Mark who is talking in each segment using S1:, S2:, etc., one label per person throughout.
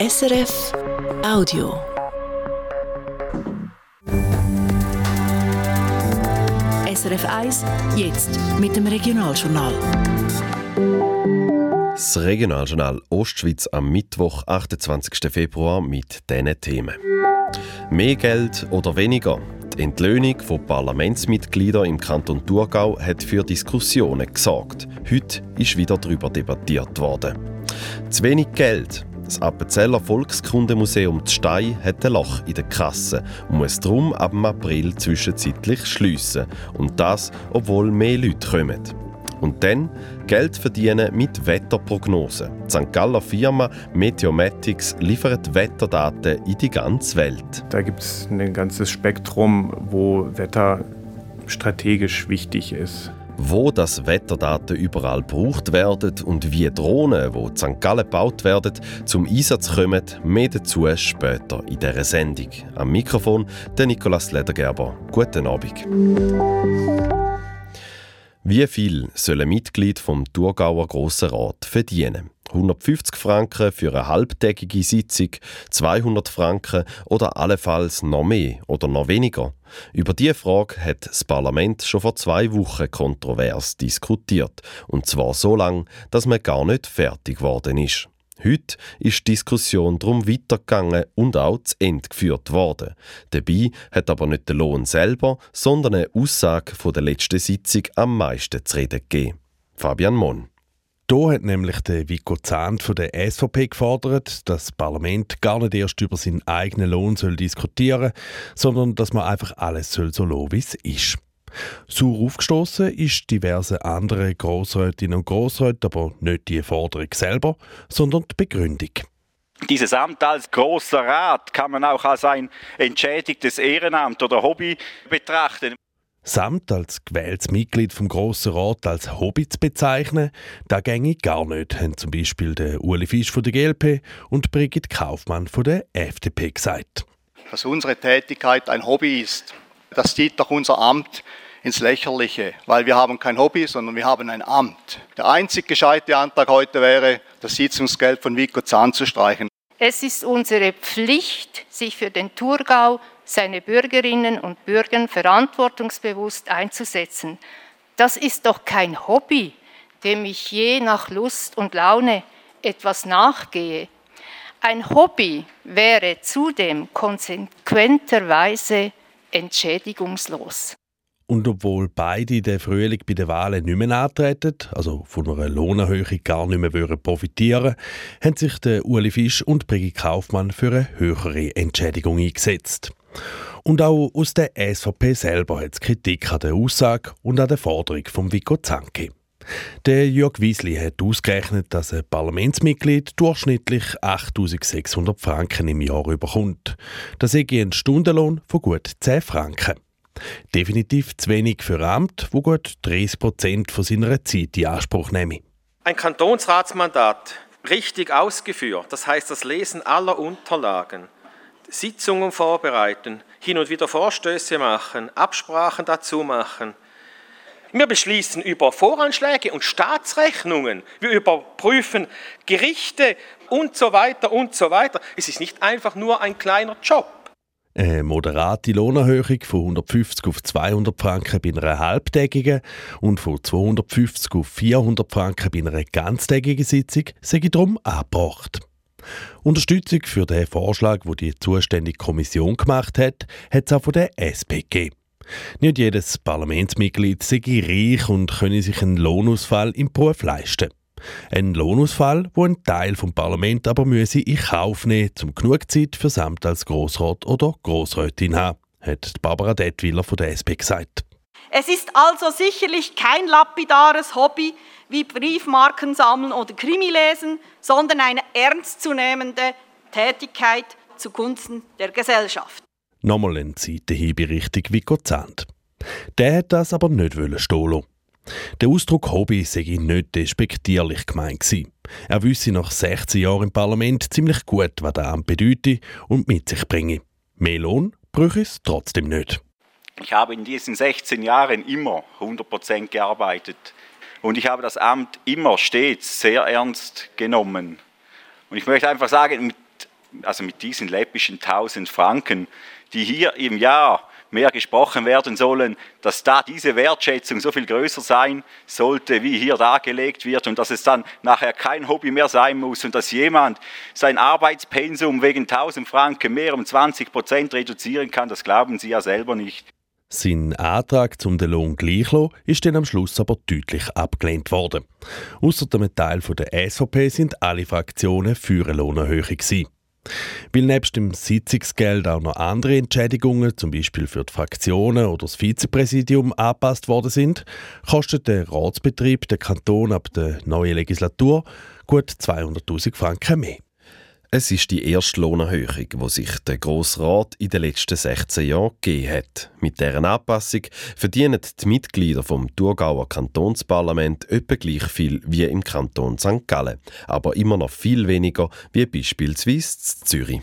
S1: SRF Audio. SRF 1, jetzt mit dem Regionaljournal.
S2: Das Regionaljournal Ostschweiz am Mittwoch, 28. Februar mit diesen Themen. Mehr Geld oder weniger? Die Entlöhnung von Parlamentsmitgliedern im Kanton Thurgau hat für Diskussionen gesorgt. Heute ist wieder darüber debattiert worden. Zu wenig Geld. Das Appenzeller Volkskundemuseum Stein hat ein Loch in der Kasse und muss darum ab April zwischenzeitlich schliessen. Und das, obwohl mehr Leute kommen. Und dann Geld verdienen mit Wetterprognosen. Die St. Galler Firma Meteomatics liefert Wetterdaten in die ganze Welt.
S3: Da gibt es ein ganzes Spektrum, wo Wetter strategisch wichtig ist
S2: wo das Wetterdaten überall gebraucht werden und wie Drohnen, die in St. Gallen gebaut werden, zum Einsatz kommen, mehr dazu später in dieser Sendung. Am Mikrofon der Nikolaus Ledergerber. Guten Abend. Wie viel soll ein Mitglied vom Thurgauer Grossen Rat verdienen? 150 Franken für eine halbtägige Sitzung, 200 Franken oder allenfalls noch mehr oder noch weniger? Über diese Frage hat das Parlament schon vor zwei Wochen kontrovers diskutiert. Und zwar so lange, dass man gar nicht fertig geworden ist. Heute ist die Diskussion darum weitergegangen und auch zu Ende geführt worden. Dabei hat aber nicht der Lohn selber, sondern eine Aussage von der letzten Sitzung am meisten zu reden gegeben. Fabian Mon.
S4: Hier hat nämlich der Vico Zahnt von der SVP gefordert, dass das Parlament gar nicht erst über seinen eigenen Lohn soll diskutieren sondern dass man einfach alles soll so lassen, wie es ist. Sauer aufgestoßen ist diverse andere Grossrätinnen und Grossräte, aber nicht die Forderung selber, sondern die Begründung.
S5: Dieses Amt als großer Rat kann man auch als ein entschädigtes Ehrenamt oder Hobby betrachten.
S4: Samt als gewähltes Mitglied vom Grossen Rat als Hobby zu bezeichnen, da ginge gar nicht, haben zum Beispiel der Uli Fisch von der GLP und Brigitte Kaufmann von der FDP gesagt.
S6: Dass unsere Tätigkeit ein Hobby ist, das zieht doch unser Amt ins Lächerliche, weil wir haben kein Hobby, sondern wir haben ein Amt. Der einzig gescheite Antrag heute wäre, das Sitzungsgeld von Vico Zahn zu streichen.
S7: Es ist unsere Pflicht, sich für den Thurgau seine Bürgerinnen und Bürger verantwortungsbewusst einzusetzen. Das ist doch kein Hobby, dem ich je nach Lust und Laune etwas nachgehe. Ein Hobby wäre zudem konsequenterweise entschädigungslos.
S4: Und obwohl beide den Frühling bei den Wahlen nicht mehr antreten, also von einer Lohnerhöhung gar nicht mehr profitieren haben sich der Uli Fisch und Brigitte Kaufmann für eine höhere Entschädigung eingesetzt. Und auch aus der SVP selber hat es Kritik an der Aussage und an der Forderung von Vico Zanke. Der Jörg Wiesli hat ausgerechnet, dass ein Parlamentsmitglied durchschnittlich 8.600 Franken im Jahr überkommt. Das ist ein Stundenlohn von gut 10 Franken. Definitiv zu wenig für ein Amt, wo gut 30 Prozent von seiner Zeit in Anspruch nehme.
S8: Ein Kantonsratsmandat richtig ausgeführt, das heißt das Lesen aller Unterlagen, Sitzungen vorbereiten, hin und wieder Vorstöße machen, Absprachen dazu machen. Wir beschließen über Voranschläge und Staatsrechnungen. Wir überprüfen Gerichte und so weiter und so weiter. Es ist nicht einfach nur ein kleiner Job.
S4: Eine moderate Lohnerhöhung von 150 auf 200 Franken bei einer halbtägigen und von 250 auf 400 Franken bei einer ganztägigen Sitzung sei darum angebracht. Unterstützung für den Vorschlag, wo die zuständige Kommission gemacht hat, hat es auch von der SPG. Nicht jedes Parlamentsmitglied sei reich und könne sich einen Lohnausfall im Beruf leisten. Ein Lohnausfall, wo ein Teil vom Parlament aber müsse in Kauf nehmen, um genug Zeit für Amt als Grossrat oder Grossrätin haben, hat Barbara Detwiller von der SP gesagt.
S9: Es ist also sicherlich kein lapidares Hobby wie Briefmarken sammeln oder Krimi lesen, sondern eine ernstzunehmende Tätigkeit zugunsten der Gesellschaft.
S4: Nochmal ein Seitenhieb in Richtung Vico Zand. Der hat das aber nicht stehen Der Ausdruck Hobby sei nicht despektierlich gemeint gewesen. Er wüsste nach 16 Jahren im Parlament ziemlich gut, was der Amt bedeutet und mit sich bringe. Mehr Lohn bräuchte es trotzdem nicht.
S5: Ich habe in diesen 16 Jahren immer 100% gearbeitet und ich habe das Amt immer stets sehr ernst genommen. Und ich möchte einfach sagen, mit also mit diesen läppischen 1000 Franken, die hier im Jahr mehr gesprochen werden sollen, dass da diese Wertschätzung so viel größer sein sollte, wie hier dargelegt wird und dass es dann nachher kein Hobby mehr sein muss und dass jemand sein Arbeitspensum wegen 1000 Franken mehr um 20 Prozent reduzieren kann, das glauben Sie ja selber nicht.
S4: Sein Antrag zum den Lohn gleich ist dann am Schluss aber deutlich abgelehnt worden. Außer dem Teil der SVP sind alle Fraktionen für eine Lohnerhöhung. Weil nebst dem Sitzungsgeld auch noch andere Entschädigungen, zum Beispiel für die Fraktionen oder das Vizepräsidium, angepasst worden sind, kostet der Ratsbetrieb den Kanton ab der neuen Legislatur gut 200.000 Franken mehr.
S2: Es ist die erste Lohnerhöhung, die sich der Grosse Rat in den letzten 16 Jahren gegeben hat. Mit dieser Anpassung verdienen die Mitglieder vom Thurgauer Kantonsparlament etwa gleich viel wie im Kanton St. Gallen, aber immer noch viel weniger wie beispielsweise Zürich.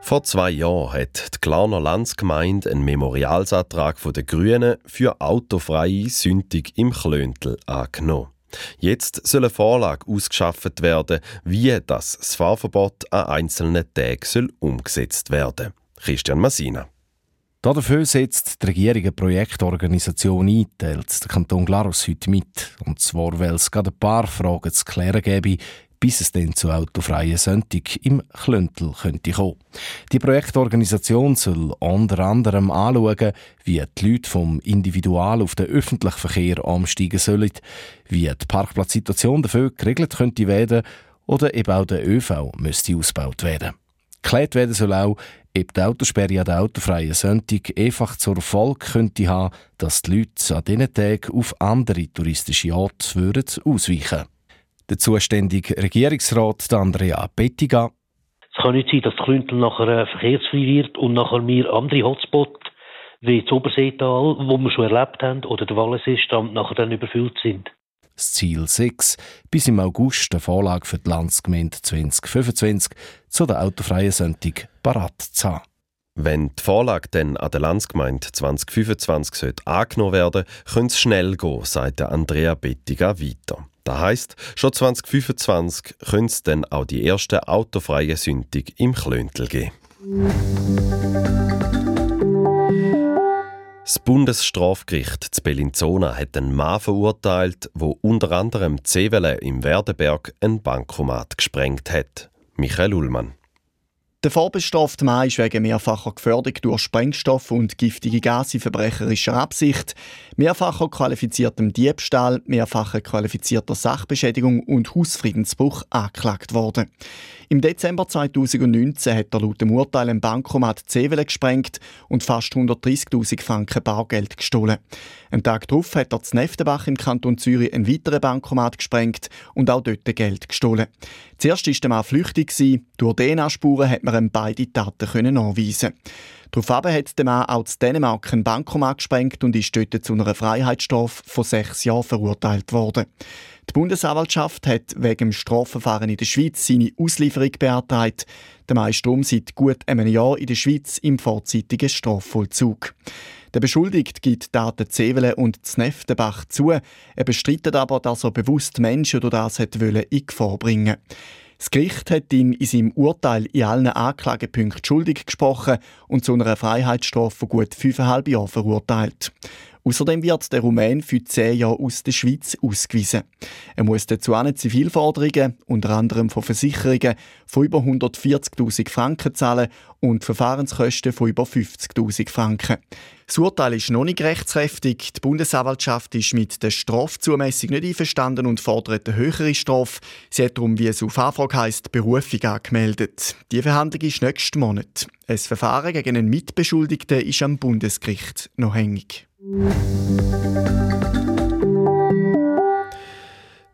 S2: Vor zwei Jahren hat die Glarner Landsgemeinde einen Memorialsantrag der Grünen für autofreie Sündig im Klöntel angenommen. Jetzt soll eine Vorlage ausgeschafft werden, wie das, Fahrverbot an einzelnen Tagen soll umgesetzt werden. Christian Massina.
S10: Dafür setzt die Regierung eine Projektorganisation ein, teilt der Kanton Glarus heute mit. Und zwar, weil es gerade ein paar Fragen zu klären gäbe, bis es dann zu autofreien Sonntag im Klöntel könnte kommen. Die Projektorganisation soll unter anderem anschauen, wie die Leute vom Individual auf den öffentlichen Verkehr umsteigen sollen, wie die Parkplatzsituation dafür geregelt könnte werden oder eben auch der ÖV müsste ausgebaut werden. Geklärt werden soll auch, ob die Autosperre an den autofreien Sonntag einfach zur Folge könnte haben, dass die Leute an diesen Tagen auf andere touristische Orte ausweichen würden. Der zuständige Regierungsrat Andrea Bettiga.
S11: Es kann nicht sein, dass Klüntel nachher äh, verkehrsfrei wird und nachher wir andere Hotspots wie das Oberseetal, wo wir schon erlebt haben, oder der Wallenseestrand nachher dann überfüllt sind.
S10: Das Ziel 6, bis im August eine Vorlage für die Landsgemeinde 2025 zu der autofreien Sonntag parat zu haben.
S2: Wenn die Vorlage dann an der Landsgemeinde 2025 angenommen werden sollte, könnte es schnell gehen, sagt Andrea Bettiga weiter. Das heisst, schon 2025 könnte es dann auch die erste autofreie Sündung im Klöntel geben. Das Bundesstrafgericht zu Bellinzona hat einen Mann verurteilt, wo unter anderem Zevele im Werdenberg ein Bankomat gesprengt hat. Michael Ullmann.
S12: Der vorbestrafte Mann ist wegen mehrfacher Gefährdung durch Sprengstoff und giftige Gase in verbrecherischer Absicht, mehrfacher qualifiziertem Diebstahl, mehrfacher qualifizierter Sachbeschädigung und Hausfriedensbruch angeklagt worden. Im Dezember 2019 hat er laut dem Urteil ein Bankomat Zevele gesprengt und fast 130.000 Franken Bargeld gestohlen. Am Tag darauf hat er zu Neftenbach im Kanton Zürich ein weiteres Bankomat gesprengt und auch dort Geld gestohlen. Zuerst war der Mann flüchtig. Durch DNA-Spuren hat man ihm beide Taten nachweisen Daraufhin hat der Mann auch zu Dänemark ein Bankomat gesprengt und ist dort zu einer Freiheitsstrafe von sechs Jahren verurteilt worden. Die Bundesanwaltschaft hat wegen dem Strafverfahren in der Schweiz seine Auslieferung beantragt. Der Mann ist darum seit gut einem Jahr in der Schweiz im vorzeitigen Strafvollzug. Der Beschuldigte gibt Daten Zevele und Zneftenbach zu. Er bestreitet aber, dass er bewusst Menschen durch das hat in Gefahr bringen das Gericht hat ihm in seinem Urteil in allen Anklagepunkten schuldig gesprochen und zu einer Freiheitsstrafe von gut fünfeinhalb Jahren verurteilt. Außerdem wird der Rumän für zehn Jahre aus der Schweiz ausgewiesen. Er muss dazu auch Zivilforderungen, unter anderem von Versicherungen, von über 140.000 Franken zahlen und Verfahrenskosten von über 50.000 Franken. Das Urteil ist noch nicht rechtskräftig. Die Bundesanwaltschaft ist mit der Strafzumessung nicht einverstanden und fordert eine höhere Strafe. Sie hat darum, wie es auf Anfrage heisst, Berufung angemeldet. Die Verhandlung ist nächsten Monat. Ein Verfahren gegen einen Mitbeschuldigten ist am Bundesgericht noch hängig.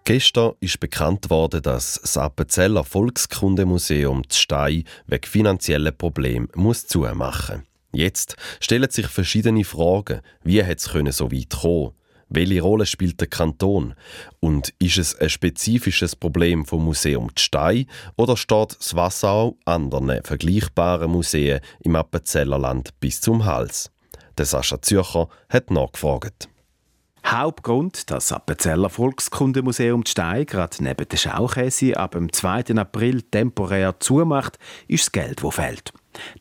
S2: Gestern ist bekannt worden, dass das Appenzeller Volkskundemuseum Stein wegen finanzieller Probleme muss zumachen Jetzt stellen sich verschiedene Fragen. Wie hat es so weit kommen? Welche Rolle spielt der Kanton? Und ist es ein spezifisches Problem vom Museum Stein oder steht das Wasser auch anderen vergleichbaren Museen im Appenzellerland bis zum Hals? Der Sascha Zürcher hat nachgefragt.
S13: Hauptgrund, das Appenzeller Volkskundemuseum Stein gerade neben der Schaukäse ab dem 2. April temporär zumacht, ist das Geld, das fehlt.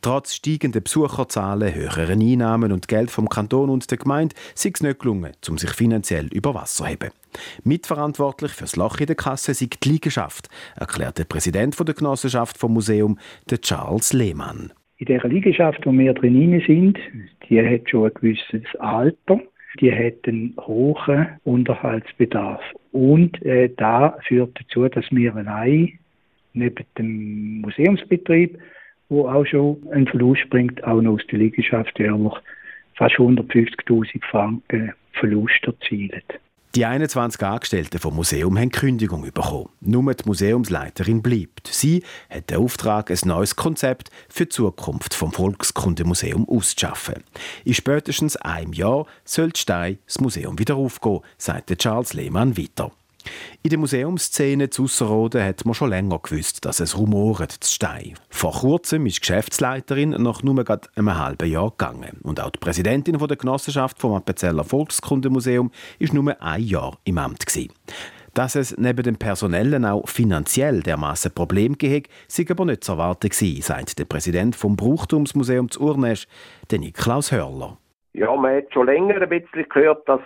S13: Trotz steigender Besucherzahlen, höheren Einnahmen und Geld vom Kanton und der Gemeinde sei es nicht gelungen, um sich finanziell über Wasser zu heben. Mitverantwortlich für das Loch in der Kasse sei die Liegenschaft, erklärt der Präsident der Genossenschaft vom Museum, der Charles Lehmann.
S14: In der Liegenschaft, wo wir drin sind, die hat schon ein gewisses Alter die hat einen hohen Unterhaltsbedarf. Und äh, da führt dazu, dass wir allein neben dem Museumsbetrieb, wo auch schon ein Verlust bringt, auch noch aus der Liegenschaft jährlich fast 150.000 Franken Verlust erzielen.
S13: Die 21 Angestellten vom Museum haben Kündigung bekommen. Nur die Museumsleiterin bleibt. Sie hat den Auftrag, ein neues Konzept für die Zukunft vom Volkskundemuseum auszuschaffen. In spätestens einem Jahr soll Stein das Museum wieder aufgehen, sagt Charles Lehmann weiter. In der Museumsszene zu Ausserrhoden hat man schon länger gewusst, dass es rumoret zu Stein. Vor kurzem ist die Geschäftsleiterin nach nur gerade einem halben Jahr gegangen. Und auch die Präsidentin der Genossenschaft vom Appenzeller Volkskundemuseum ist nur ein Jahr im Amt. Gewesen. Dass es neben dem Personellen auch finanziell dermaßen Problem gegeben sei aber nicht zu erwarten gewesen, sagt der Präsident vom Brauchtumsmuseum zu Urnesch, Niklaus Hörler.
S15: Ja, man hat schon länger ein bisschen gehört, dass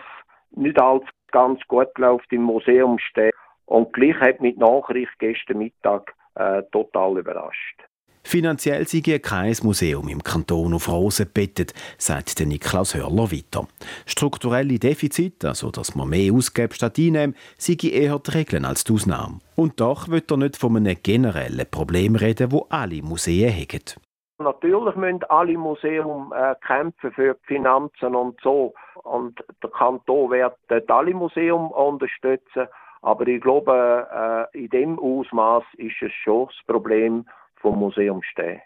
S15: nicht alles ganz gut läuft im Museum stehen. Und gleich hat mich die Nachricht gestern Mittag äh, total überrascht.
S13: Finanziell sei kein Museum im Kanton auf Rosen bettet, sagt der Niklaus Hörler weiter. Strukturelle Defizite, also dass man mehr ausgibt statt einnehmen, sei eher die Regeln als die Ausnahme. Und doch wird er nicht von einem generellen Problem reden, wo alle Museen haben.
S15: Natürlich müssen alle Museen äh, kämpfen für die Finanzen und so. Und der Kanton wird dort alle Museen unterstützen. Aber ich glaube, äh, in dem Ausmaß ist es schon das Problem vom Museum stehen.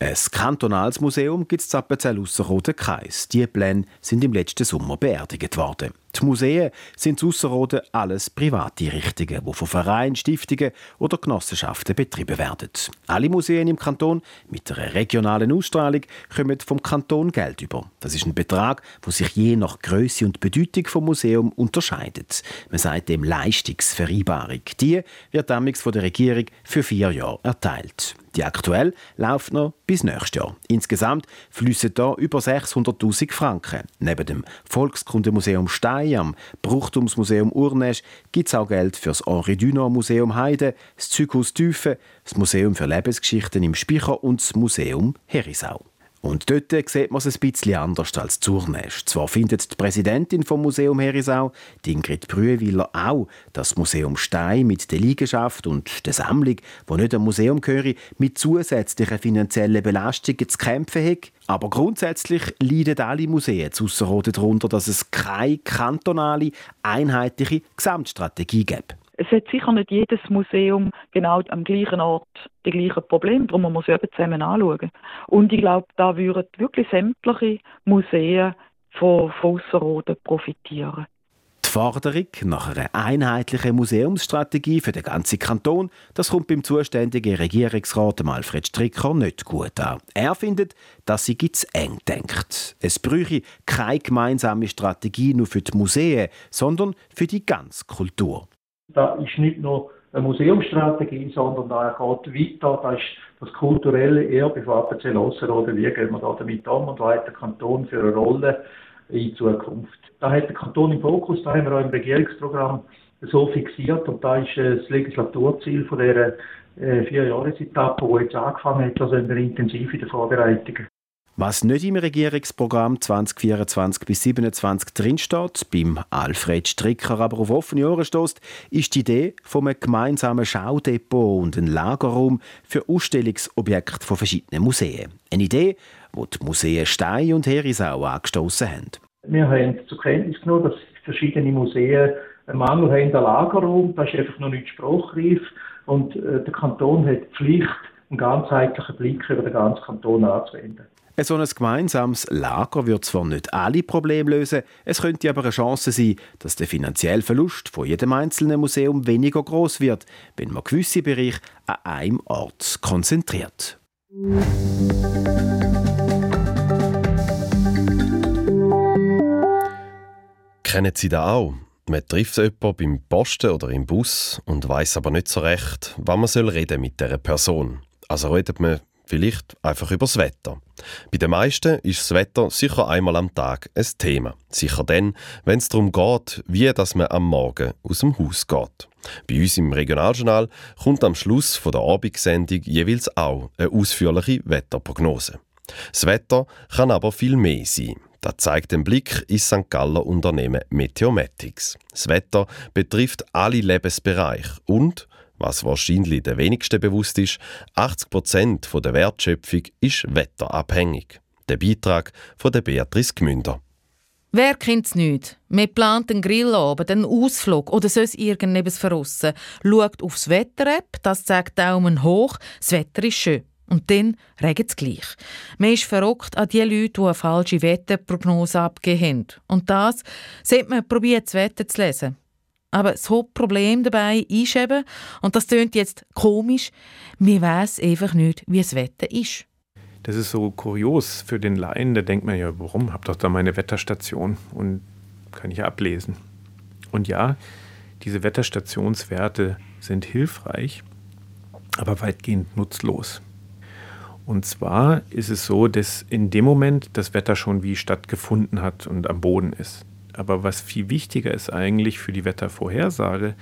S13: Ein kantonales Museum gibt es in Appenzell Ausserrhoden keins. Die Pläne sind im letzten Sommer beerdigt worden. Die Museen sind in Ausserrhoden alles private Einrichtungen, die von Vereinen, Stiftungen oder Genossenschaften betrieben werden. Alle Museen im Kanton mit einer regionalen Ausstrahlung kommen vom Kanton Geld über. Das ist ein Betrag, der sich je nach Größe und Bedeutung vom Museum unterscheidet. Man sagt dem Leistungsvereinbarung. Die wird damals von der Regierung für vier Jahre erteilt. Die aktuell läuft noch bis nächstes Jahr. Insgesamt fließen da über 600.000 Franken. Neben dem Volkskundemuseum Stein, am Bruchtumsmuseum Urnesch gibt es auch Geld für das Henri Dunant Museum Heide, das Zyghaus Tüfe, das Museum für Lebensgeschichten im Spicher und das Museum Herisau. Und dort sieht man es ein bisschen anders als Zurnest. Zwar findet die Präsidentin vom Museum Herisau, Ingrid Brühewiller, auch, das Museum Stein mit der Liegenschaft und der Sammlung, wo nicht am Museum gehöre, mit zusätzlichen finanziellen Belastungen zu kämpfen hat. Aber grundsätzlich leiden alle Museen zu darunter, dass es keine kantonale, einheitliche Gesamtstrategie gibt.
S16: Es hat sicher nicht jedes Museum genau am gleichen Ort die gleichen Probleme, darum muss man eben zusammen anschauen. Und ich glaube, da würden wirklich sämtliche Museen von, von Ausserrhoden profitieren.
S13: Die Forderung nach einer einheitlichen Museumsstrategie für den ganzen Kanton, das kommt beim zuständigen Regierungsrat Alfred Stricker nicht gut an. Er findet, dass sie zu eng denkt. Es bräuchte keine gemeinsame Strategie nur für die Museen, sondern für die ganze Kultur.
S17: Da ist nicht nur eine Museumsstrategie, sondern da geht weiter. Da ist das kulturelle Erbe von Appenzell Ausserrhoden. Wie gehen wir da damit um und was hat der Kanton für eine Rolle in Zukunft? Da hat der Kanton im Fokus, da haben wir auch im Regierungsprogramm so fixiert und da ist das Legislaturziel von dieser äh, vier Jahresetappe, die jetzt angefangen hat, also intensiv in den Vorbereitungen.
S13: Was nicht im Regierungsprogramm 2024 bis 2027 drinsteht, beim Alfred Stricker aber auf offene Ohren stößt, ist die Idee von einem gemeinsamen Schaudepot und einem Lagerraum für Ausstellungsobjekte von verschiedenen Museen. Eine Idee, die die Museen Stein und Herisau angestoßen haben.
S17: Wir haben zur Kenntnis genommen, dass verschiedene Museen einen Mangel haben an Lagerraum. Das ist einfach noch nicht spruchreif. Und äh, der Kanton hat die Pflicht, einen ganzheitlichen Blick über den ganzen Kanton anzuwenden.
S13: So ein gemeinsames Lager wird zwar nicht alle Probleme lösen, es könnte aber eine Chance sein, dass der finanzielle Verlust von jedem einzelnen Museum weniger groß wird, wenn man gewisse Bereiche an einem Ort konzentriert.
S2: Kennen Sie das auch? Man trifft jemanden beim Posten oder im Bus und weiß aber nicht so recht, wann man soll mit dieser Person. Also redet man vielleicht einfach über das Wetter. Bei den meisten ist das Wetter sicher einmal am Tag ein Thema. Sicher dann, wenn es darum geht, wie dass man am Morgen aus dem Haus geht. Bei uns im Regionaljournal kommt am Schluss von der Abendsendung jeweils auch eine ausführliche Wetterprognose. Das Wetter kann aber viel mehr sein. Das zeigt den Blick ins St. Galler Unternehmen Meteomatics. Das Wetter betrifft alle Lebensbereiche und was wahrscheinlich der wenigsten bewusst ist, 80 Prozent der Wertschöpfung ist wetterabhängig. Der Beitrag von der Beatrice Gmünder.
S18: Wer kennt es nicht? Man plant einen Grillabend, einen Ausflug oder sonst irgendetwas verrissen, schaut aufs Wetter-App, das zeigt Daumen hoch, das Wetter ist schön. Und dann regnet es gleich. Man ist verrückt an die Leute, die eine falsche Wetterprognose abgegeben haben. Und das sollte man probieren, das Wetter zu lesen. Aber das Hauptproblem dabei ist eben, und das klingt jetzt komisch, wir wissen einfach nicht, wie das Wetter ist.
S3: Das ist so kurios für den Laien. Da denkt man ja, warum? Hab doch da meine Wetterstation und kann ich ablesen. Und ja, diese Wetterstationswerte sind hilfreich, aber weitgehend nutzlos. Und zwar ist es so, dass in dem Moment das Wetter schon wie stattgefunden hat und am Boden ist. Aber was viel wichtiger ist eigentlich für die Wettervorhersage,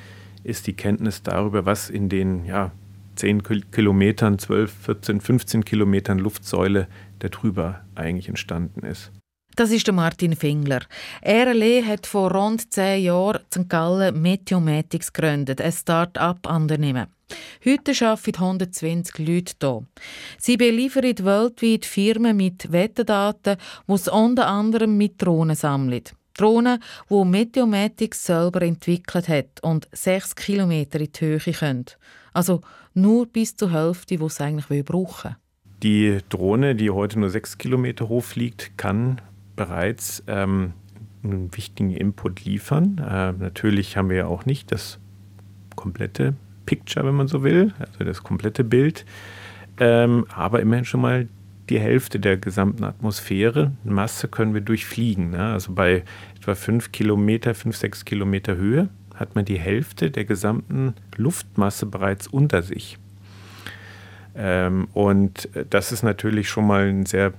S3: ist die Kenntnis darüber, was in den ja, 10 Kilometern, 12, 14, 15 Kilometern Luftsäule darüber eigentlich entstanden ist.
S18: Das ist der Martin Fingler. Er hat vor rund zehn Jahren St. Gallen Meteomatics gegründet, ein Start-up-Unternehmen. Heute arbeiten 120 Leute hier. Sie beliefern weltweit Firmen mit Wetterdaten, die sie unter anderem mit Drohnen sammeln. Drohnen, die Meteomatics selber entwickelt hat und 6 km in die Höhe können. Also nur bis zur Hälfte, die sie eigentlich brauchen
S3: Die Drohne, die heute nur 6 km hoch fliegt, kann bereits ähm, einen wichtigen Input liefern. Äh, natürlich haben wir ja auch nicht das komplette Picture, wenn man so will, also das komplette Bild, ähm, aber immerhin schon mal die Hälfte der gesamten Atmosphäre. Masse können wir durchfliegen. Ne? Also bei etwa 5 Kilometer, 5, 6 Kilometer Höhe hat man die Hälfte der gesamten Luftmasse bereits unter sich. Ähm, und das ist natürlich schon mal ein sehr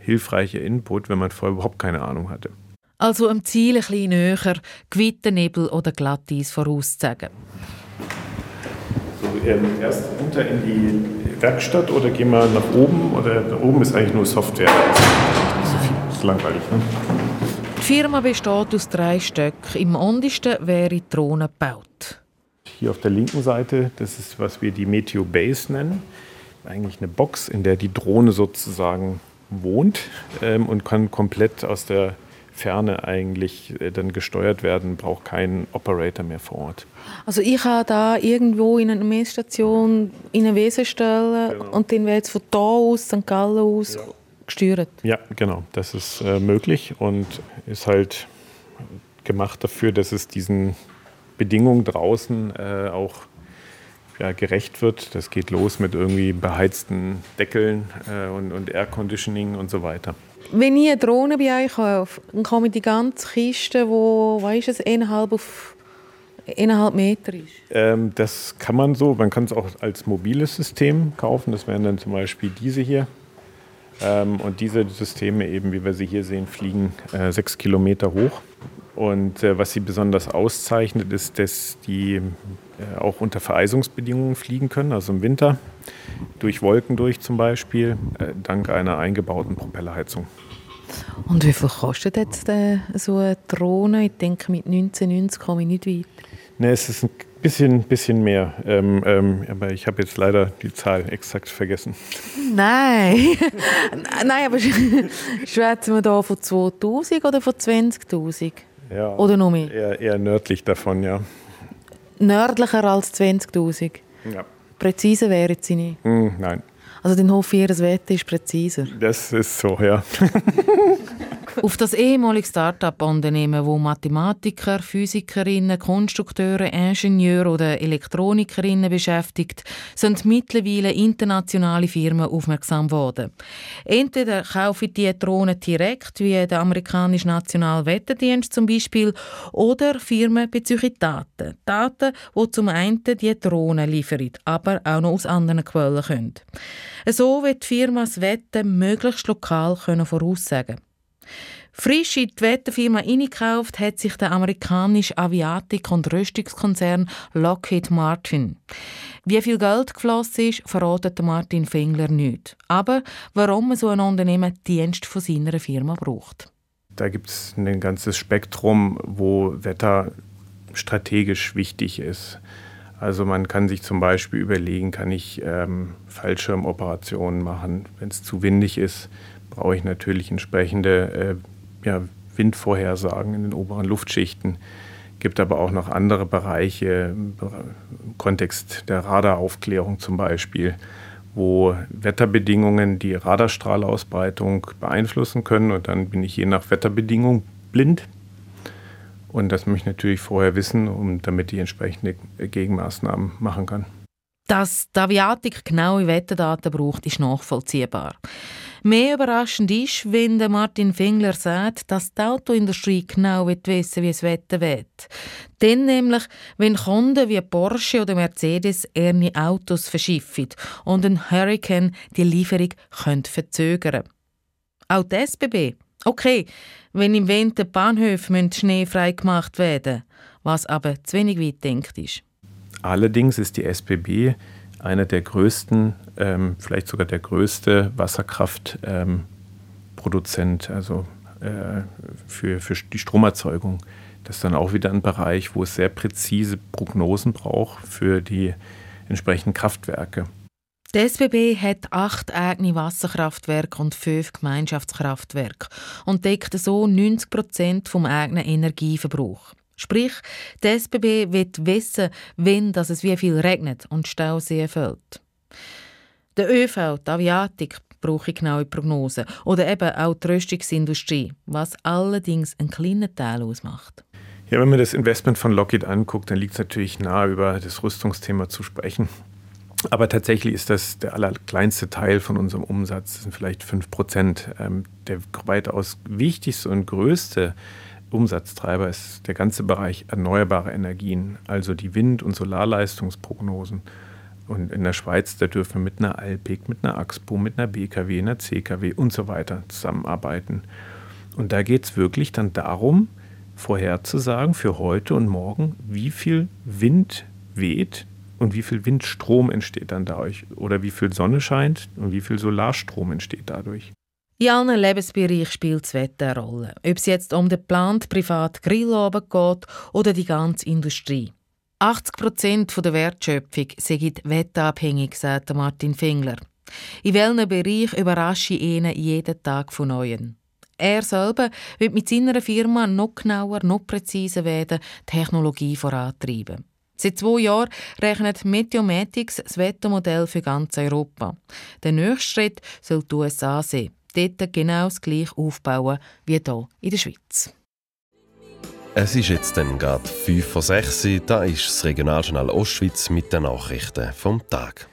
S3: hilfreicher Input, wenn man vorher überhaupt keine Ahnung hatte.
S18: Also am Ziel ein bisschen näher, Gewitternebel oder Glatteis vorauszusagen.
S3: So, ähm, erst runter in die Werkstatt oder gehen wir nach oben? Oder da oben ist eigentlich nur Software. Das ist das ist langweilig. Ne?
S18: Die Firma besteht aus drei Stöcken. Im untersten wäre die Drohne gebaut.
S3: Hier auf der linken Seite, das ist, was wir die Meteo Base nennen. Eigentlich eine Box, in der die Drohne sozusagen wohnt ähm, und kann komplett aus der Ferne eigentlich äh, dann gesteuert werden, braucht keinen Operator mehr vor Ort.
S18: Also ich habe da irgendwo in einer Messstation in eine Wesen stellen genau. und dann wird es von da aus, St. Gallen aus ja. gesteuert.
S3: Ja, genau, das ist äh, möglich und ist halt gemacht dafür, dass es diesen Bedingungen draußen äh, auch ja, gerecht wird. Das geht los mit irgendwie beheizten Deckeln äh, und, und Air Conditioning und so weiter.
S18: Wenn ich eine Drohne bei euch kaufe, dann komme ich die ganze Kiste, wo, weißt es, eineinhalb auf eineinhalb Meter ist.
S3: Ähm, das kann man so. Man kann es auch als mobiles System kaufen. Das wären dann zum Beispiel diese hier. Ähm, und diese Systeme, eben wie wir sie hier sehen, fliegen äh, sechs Kilometer hoch. Und äh, was sie besonders auszeichnet, ist, dass die äh, auch unter Vereisungsbedingungen fliegen können, also im Winter, durch Wolken durch zum Beispiel, äh, dank einer eingebauten Propellerheizung.
S18: Und wie viel kostet jetzt äh, so eine Drohne? Ich denke, mit 1990 komme ich nicht weit.
S3: Ne, es ist ein bisschen, bisschen mehr. Ähm, ähm, aber ich habe jetzt leider die Zahl exakt vergessen.
S18: Nein. Nein, aber schwätzen wir da von 2000 oder von 20.000?
S3: Ja,
S18: oder noch mehr?
S3: Eher, eher nördlich davon, ja.
S18: Nördlicher als 20.000?
S3: Ja.
S18: Präziser wären sie nicht?
S3: Mm, nein.
S18: Also den hoffe ich, das Wetter ist präziser.
S3: Das ist so, ja.
S18: Auf das ehemalige Start-up-Unternehmen, wo Mathematiker, Physikerinnen, Konstrukteure, Ingenieure oder Elektronikerinnen beschäftigt, sind mittlerweile internationale Firmen aufmerksam geworden. Entweder kaufen die Drohnen direkt, wie der amerikanische Nationalwetterdienst zum Beispiel, oder Firmen bezüglich Daten. Daten, die zum einen die Drohnen liefern, aber auch noch aus anderen Quellen können. So wird die Firma das Wetter möglichst lokal voraussagen können. Frisch in die Wetterfirma eingekauft hat sich der amerikanische Aviatik- und Rüstungskonzern Lockheed Martin. Wie viel Geld geflossen ist, verratet Martin Fingler nicht. Aber warum so ein Unternehmen Dienst von seiner Firma braucht.
S3: Da gibt es ein ganzes Spektrum, wo Wetter strategisch wichtig ist. Also man kann sich zum Beispiel überlegen, kann ich ähm, Fallschirmoperationen machen, wenn es zu windig ist brauche ich natürlich entsprechende äh, ja, Windvorhersagen in den oberen Luftschichten. Gibt aber auch noch andere Bereiche im Kontext der Radaraufklärung zum Beispiel, wo Wetterbedingungen die Radarstrahlausbreitung beeinflussen können und dann bin ich je nach Wetterbedingung blind. Und das möchte ich natürlich vorher wissen, um damit ich entsprechende Gegenmaßnahmen machen kann.
S18: Dass die Aviatik genaue Wetterdaten braucht, ist nachvollziehbar. Mehr überraschend ist, wenn der Martin Fingler sagt, dass die Autoindustrie genau wissen wie es Wetter wird. Dann nämlich, wenn Kunden wie Porsche oder Mercedes ihre Autos verschiffen und ein Hurricane die Lieferung könnte verzögern Auch die SBB. Okay, wenn im Winter Bahnhöfe schneefrei gemacht werden was aber zu wenig weit denkt ist.
S3: Allerdings ist die SBB einer der größten, ähm, vielleicht sogar der größte Wasserkraftproduzent, ähm, also äh, für, für die Stromerzeugung. Das ist dann auch wieder ein Bereich, wo es sehr präzise Prognosen braucht für die entsprechenden Kraftwerke.
S18: Die SBB hat acht eigene Wasserkraftwerke und fünf Gemeinschaftskraftwerke und deckt so 90 Prozent vom eigenen Energieverbrauch. Sprich, die SBB wird wissen, wenn dass es wie viel regnet und Stauseen fällt. Der ÖV, die Aviatik, brauche genaue Prognosen. Oder eben auch die Rüstungsindustrie, was allerdings einen kleinen Teil ausmacht.
S3: Ja, wenn man das Investment von Lockheed anguckt, dann liegt es natürlich nahe, über das Rüstungsthema zu sprechen. Aber tatsächlich ist das der allerkleinste Teil von unserem Umsatz, das sind vielleicht 5 Prozent. Ähm, der weitaus wichtigste und größte Umsatztreiber ist der ganze Bereich erneuerbare Energien, also die Wind- und Solarleistungsprognosen. Und in der Schweiz, da dürfen wir mit einer Alpic, mit einer Axpo, mit einer BKW, einer CKW und so weiter zusammenarbeiten. Und da geht es wirklich dann darum, vorherzusagen für heute und morgen, wie viel Wind weht und wie viel Windstrom entsteht dann dadurch oder wie viel Sonne scheint und wie viel Solarstrom entsteht dadurch.
S18: In allen Lebensbereichen spielt das Wetter eine Rolle. Ob es jetzt um den geplanten privaten Grillabend geht oder die ganze Industrie. 80 Prozent der Wertschöpfung sind wetterabhängig, sagt Martin Fingler. In welchem Bereich überrasche ich ihn jeden Tag von Neuem? Er selber wird mit seiner Firma noch genauer, noch präziser werden, Technologie vorantreiben. Seit zwei Jahren rechnet Meteomatics das Wettermodell für ganz Europa. Der nächste Schritt soll die USA sein dort genau das gleiche aufbauen wie hier in der Schweiz.
S2: Es ist jetzt dann gerade 5 vor 6 Uhr, da ist das Regionaljournal Ostschweiz mit den Nachrichten vom Tag.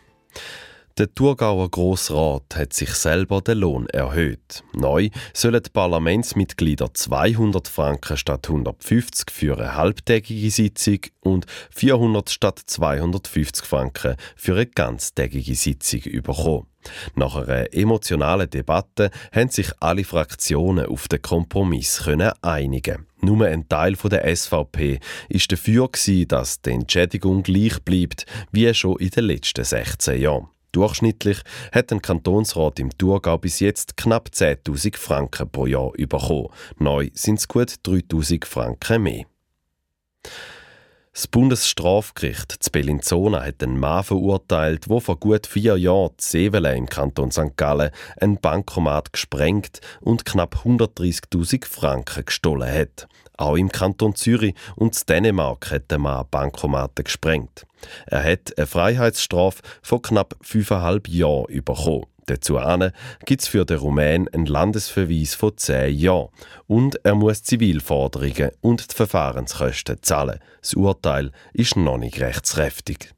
S2: Der Thurgauer Grossrat hat sich selber den Lohn erhöht. Neu sollen die Parlamentsmitglieder 200 Franken statt 150 für eine halbtägige Sitzung und 400 statt 250 Franken für eine ganztägige Sitzung bekommen. Nach einer emotionalen Debatte haben sich alle Fraktionen auf den Kompromiss einigen. Nur ein Teil der SVP ist dafür, dass die Entschädigung gleich bleibt wie schon in den letzten 16 Jahren. Durchschnittlich hat ein Kantonsrat im Thurgau bis jetzt knapp 10.000 Franken pro Jahr bekommen. Neu sind es gut 3.000 Franken mehr. Das Bundesstrafgericht zu Bellinzona hat einen Mann verurteilt, der vor gut vier Jahren in Sevelen im Kanton St. Gallen ein Bankomat gesprengt und knapp 130.000 Franken gestohlen hat. Auch im Kanton Zürich und in Dänemark hat der Mann Bankomate gesprengt. Er hat eine Freiheitsstrafe von knapp fünfeinhalb Jahren bekommen. Dazu gibt es für den Rumän einen Landesverweis von 10 Jahren. Und er muss Zivilforderungen und die Verfahrenskosten zahlen. Das Urteil ist noch nicht rechtskräftig.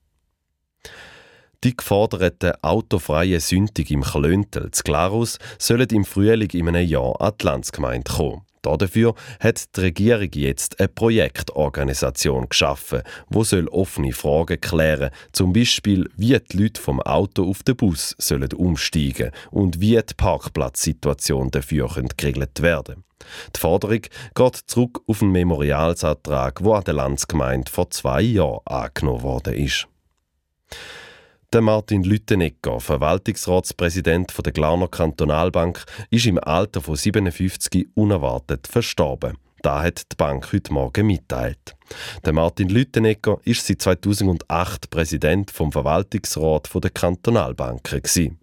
S2: Die geforderten autofreien Sündig im Klöntel zu Glarus sollen im Frühling in einem Jahr an die Landsgemeinde kommen. Dafür hat die Regierung jetzt eine Projektorganisation geschaffen, wo soll offene Fragen klären, zum Beispiel wie die Leute vom Auto auf den Bus sollen umsteigen und wie die Parkplatzsituation dafür geregelt werden. Die Forderung geht zurück auf einen Memorialsantrag, wo an der Landsgemeinde vor zwei Jahren angenommen worden ist. Der Martin Lüttenegger, Verwaltungsratspräsident der Glarner Kantonalbank, ist im Alter von 57 unerwartet verstorben. Da hat die Bank heute Morgen mitteilt. Der Martin Lüttenegger ist seit 2008 Präsident vom Verwaltungsrat der Kantonalbanken.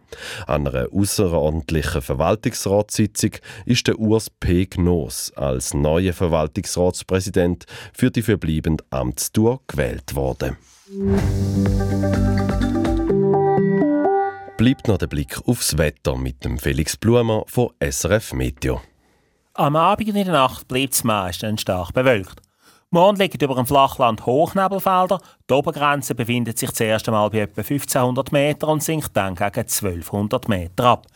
S2: An einer außerordentlichen Verwaltungsratssitzung ist der Urs P. Gnos als neuer Verwaltungsratspräsident für die verbleibende Amtstour gewählt worden bleibt noch der Blick aufs Wetter mit dem Felix Blumer von SRF Meteo.
S19: Am Abend in der Nacht bleibt es meistens stark bewölkt. Morgen liegt über dem Flachland Hochnebelfelder. Die Obergrenze befindet sich zuerst einmal bei etwa 1500 Meter und sinkt dann gegen 1200 Meter ab.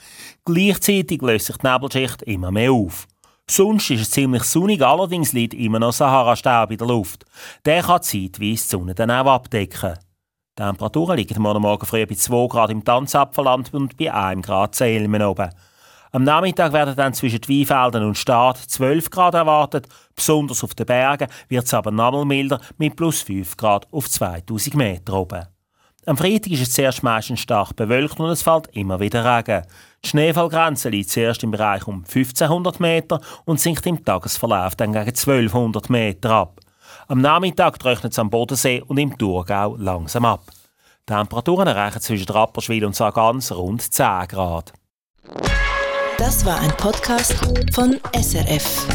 S19: Gleichzeitig löst sich die Nebelschicht immer mehr auf. Sonst ist es ziemlich sonnig, allerdings liegt immer noch Sahara-Staub in der Luft. Der kann zeitweise die Sonne dann auch abdecken. Die Temperaturen liegen morgen Morgen früh bei 2 Grad im Tanzapfelland und bei 1 Grad Zelmen oben. Am Nachmittag werden dann zwischen Weinfelden und Stad 12 Grad erwartet. Besonders auf den Bergen wird es aber noch milder mit plus 5 Grad auf 2000 Meter oben. Am Freitag ist es zuerst meistens stark bewölkt und es fällt immer wieder Regen. Die Schneefallgrenze liegt zuerst im Bereich um 1500 Meter und sinkt im Tagesverlauf dann gegen 1200 Meter ab. Am Nachmittag trocknet es am Bodensee und im Thurgau langsam ab. Die Temperaturen erreichen zwischen Rapperswil und Sargans rund 10 Grad.
S1: Das war ein Podcast von SRF.